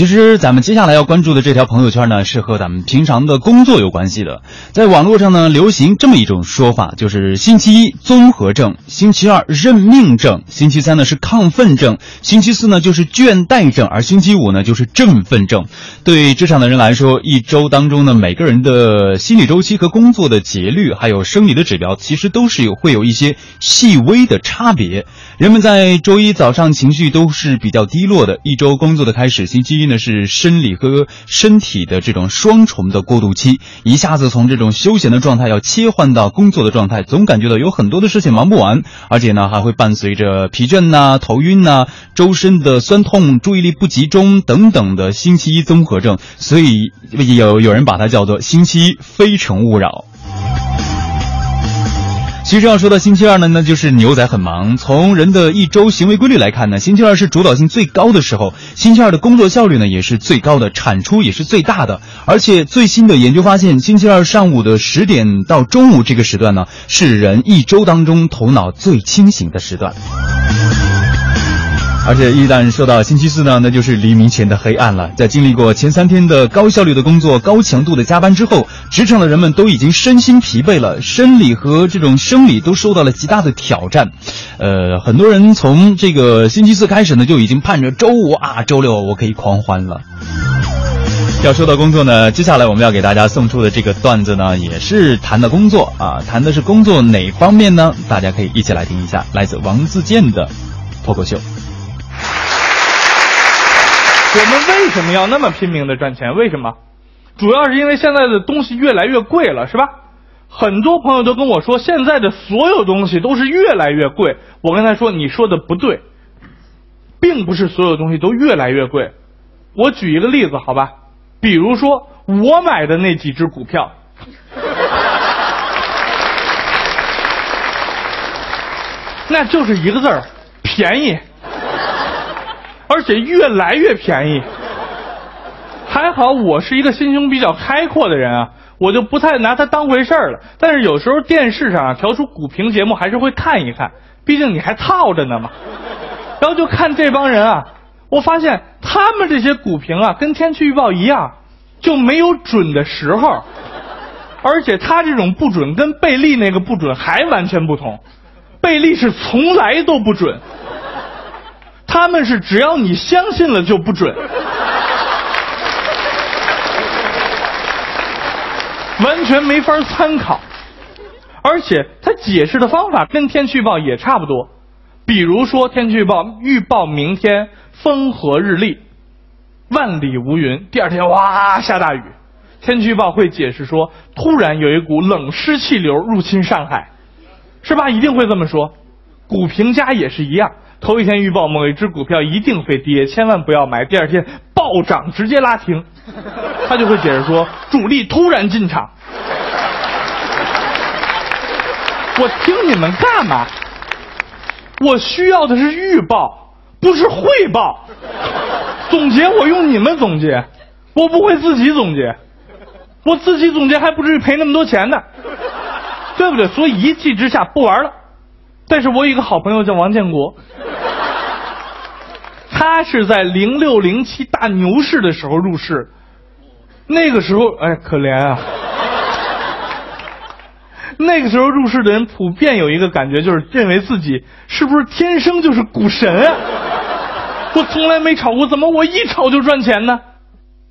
其实咱们接下来要关注的这条朋友圈呢，是和咱们平常的工作有关系的。在网络上呢，流行这么一种说法，就是星期一综合症，星期二认命症，星期三呢是亢奋症，星期四呢就是倦怠症，而星期五呢就是振奋症。对职场的人来说，一周当中呢，每个人的心理周期和工作的节律，还有生理的指标，其实都是有会有一些细微的差别。人们在周一早上情绪都是比较低落的，一周工作的开始，星期一呢是生理和身体的这种双重的过渡期，一下子从这种休闲的状态要切换到工作的状态，总感觉到有很多的事情忙不完，而且呢还会伴随着疲倦呐、头晕呐、周身的酸痛、注意力不集中等等的星期一综合症，所以有有人把它叫做星期一非诚勿扰。其实要说到星期二呢，那就是牛仔很忙。从人的一周行为规律来看呢，星期二是主导性最高的时候，星期二的工作效率呢也是最高的，产出也是最大的。而且最新的研究发现，星期二上午的十点到中午这个时段呢，是人一周当中头脑最清醒的时段。而且一旦说到星期四呢，那就是黎明前的黑暗了。在经历过前三天的高效率的工作、高强度的加班之后，职场的人们都已经身心疲惫了，生理和这种生理都受到了极大的挑战。呃，很多人从这个星期四开始呢，就已经盼着周五啊、周六我可以狂欢了。要说到工作呢，接下来我们要给大家送出的这个段子呢，也是谈的工作啊，谈的是工作哪方面呢？大家可以一起来听一下，来自王自健的脱口秀。我们为什么要那么拼命的赚钱？为什么？主要是因为现在的东西越来越贵了，是吧？很多朋友都跟我说，现在的所有东西都是越来越贵。我跟他说，你说的不对，并不是所有东西都越来越贵。我举一个例子，好吧？比如说我买的那几只股票，那就是一个字儿，便宜。而且越来越便宜，还好我是一个心胸比较开阔的人啊，我就不太拿它当回事儿了。但是有时候电视上啊调出股评节目还是会看一看，毕竟你还套着呢嘛。然后就看这帮人啊，我发现他们这些股评啊跟天气预报一样，就没有准的时候，而且他这种不准跟贝利那个不准还完全不同，贝利是从来都不准。他们是只要你相信了就不准，完全没法参考，而且他解释的方法跟天气预报也差不多。比如说，天气预报预报明天风和日丽，万里无云，第二天哇下大雨。天气预报会解释说，突然有一股冷湿气流入侵上海，是吧？一定会这么说。股评家也是一样。头一天预报某一只股票一定会跌，千万不要买。第二天暴涨，直接拉停。他就会解释说，主力突然进场。我听你们干嘛？我需要的是预报，不是汇报。总结我用你们总结，我不会自己总结。我自己总结还不至于赔那么多钱呢，对不对？所以一气之下不玩了。但是我有一个好朋友叫王建国。他是在零六零七大牛市的时候入市，那个时候哎可怜啊！那个时候入市的人普遍有一个感觉，就是认为自己是不是天生就是股神啊？我从来没炒过，怎么我一炒就赚钱呢？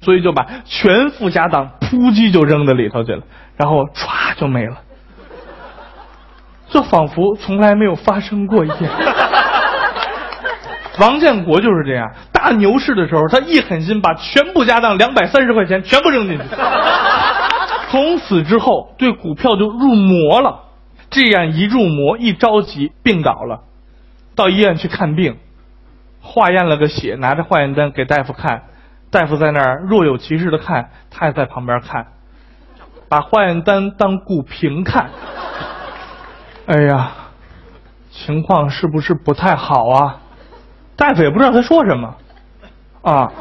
所以就把全副家当扑叽就扔到里头去了，然后歘就没了，就仿佛从来没有发生过一样。王建国就是这样，大牛市的时候，他一狠心把全部家当两百三十块钱全部扔进去，从此之后对股票就入魔了。这样一入魔，一着急病倒了，到医院去看病，化验了个血，拿着化验单给大夫看，大夫在那儿若有其事的看，他也在旁边看，把化验单当股评看。哎呀，情况是不是不太好啊？大夫也不知道他说什么，啊，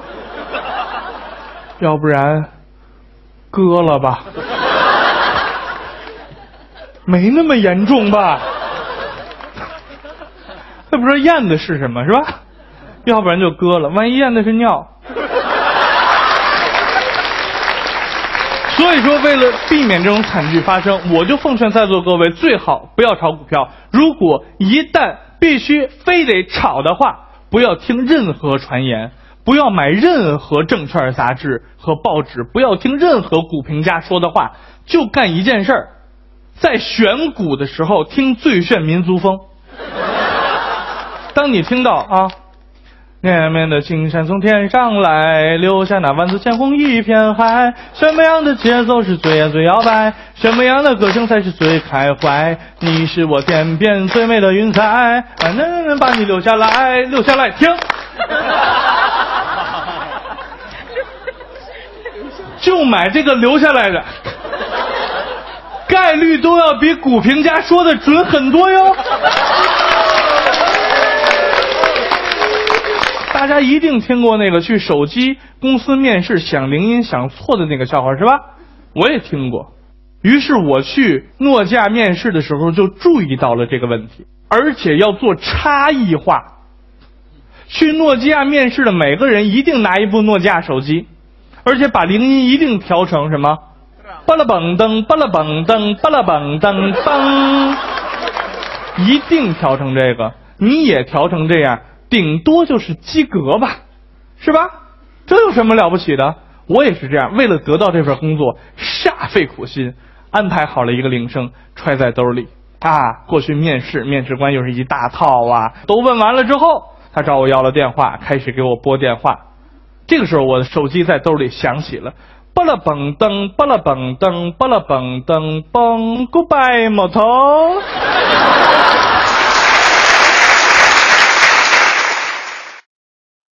要不然割了吧，没那么严重吧？他不知道验的是什么，是吧？要不然就割了，万一验的是尿，所以说，为了避免这种惨剧发生，我就奉劝在座各位最好不要炒股票。如果一旦必须非得炒的话，不要听任何传言，不要买任何证券杂志和报纸，不要听任何股评家说的话，就干一件事儿，在选股的时候听最炫民族风。当你听到啊。绵绵的青山从天上来，留下那万紫千红一片海。什么样的节奏是最呀最摇摆？什么样的歌声才是最开怀？你是我天边最美的云彩，能能把你留下来，留下来听。就买这个留下来的，概率都要比股评家说的准很多哟。大家一定听过那个去手机公司面试响铃音响错的那个笑话是吧？我也听过。于是我去诺基亚面试的时候就注意到了这个问题，而且要做差异化。去诺基亚面试的每个人一定拿一部诺基亚手机，而且把铃音一定调成什么？巴拉嘣噔，巴拉嘣噔，巴拉嘣噔噔，一定调成这个。你也调成这样。顶多就是及格吧，是吧？这有什么了不起的？我也是这样，为了得到这份工作，煞费苦心，安排好了一个铃声，揣在兜里啊。过去面试，面试官又是一大套啊。都问完了之后，他找我要了电话，开始给我拨电话。这个时候，我的手机在兜里响起了，巴拉蹦噔，巴拉蹦噔，巴拉蹦噔嘣，Goodbye，摩托。